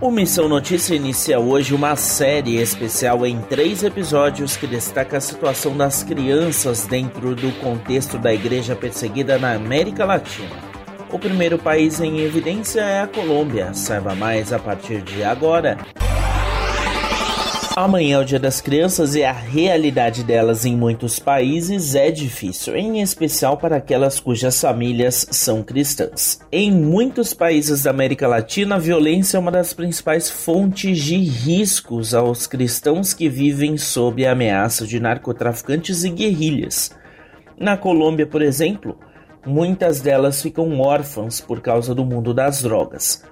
O Missão Notícia inicia hoje uma série especial em três episódios que destaca a situação das crianças dentro do contexto da igreja perseguida na América Latina. O primeiro país em evidência é a Colômbia. Saiba mais a partir de agora. Amanhã é o Dia das Crianças e a realidade delas em muitos países é difícil, em especial para aquelas cujas famílias são cristãs. Em muitos países da América Latina, a violência é uma das principais fontes de riscos aos cristãos que vivem sob a ameaça de narcotraficantes e guerrilhas. Na Colômbia, por exemplo, muitas delas ficam órfãs por causa do mundo das drogas.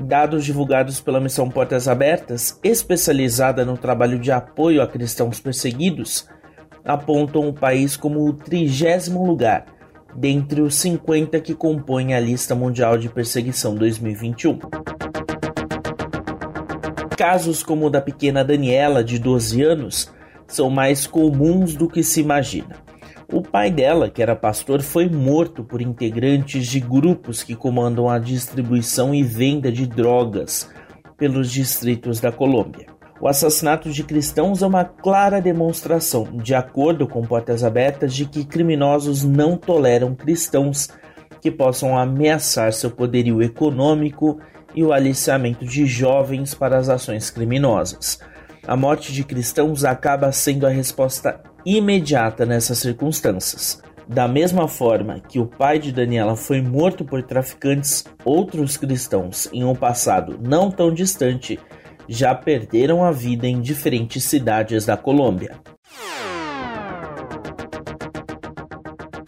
Dados divulgados pela Missão Portas Abertas, especializada no trabalho de apoio a cristãos perseguidos, apontam o país como o trigésimo lugar dentre os 50 que compõem a lista mundial de perseguição 2021. Casos como o da pequena Daniela, de 12 anos, são mais comuns do que se imagina. O pai dela, que era pastor, foi morto por integrantes de grupos que comandam a distribuição e venda de drogas pelos distritos da Colômbia. O assassinato de cristãos é uma clara demonstração, de acordo com Portas Abertas, de que criminosos não toleram cristãos que possam ameaçar seu poderio econômico e o aliciamento de jovens para as ações criminosas. A morte de cristãos acaba sendo a resposta imediata nessas circunstâncias. Da mesma forma que o pai de Daniela foi morto por traficantes, outros cristãos, em um passado não tão distante, já perderam a vida em diferentes cidades da Colômbia.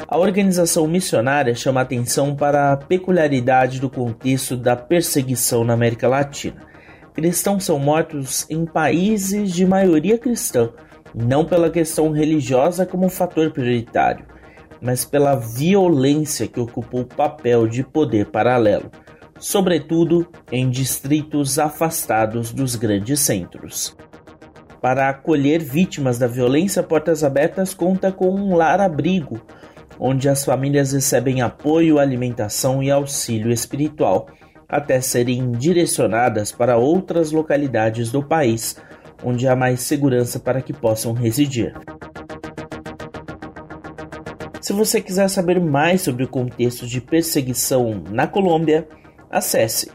A organização missionária chama atenção para a peculiaridade do contexto da perseguição na América Latina. Cristãos são mortos em países de maioria cristã, não pela questão religiosa como fator prioritário, mas pela violência que ocupou o papel de poder paralelo, sobretudo em distritos afastados dos grandes centros. Para acolher vítimas da violência, Portas Abertas conta com um lar-abrigo, onde as famílias recebem apoio, alimentação e auxílio espiritual, até serem direcionadas para outras localidades do país onde há mais segurança para que possam residir. Se você quiser saber mais sobre o contexto de perseguição na Colômbia, acesse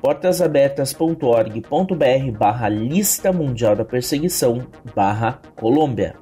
portasabertas.org.br barra lista mundial da perseguição barra Colômbia.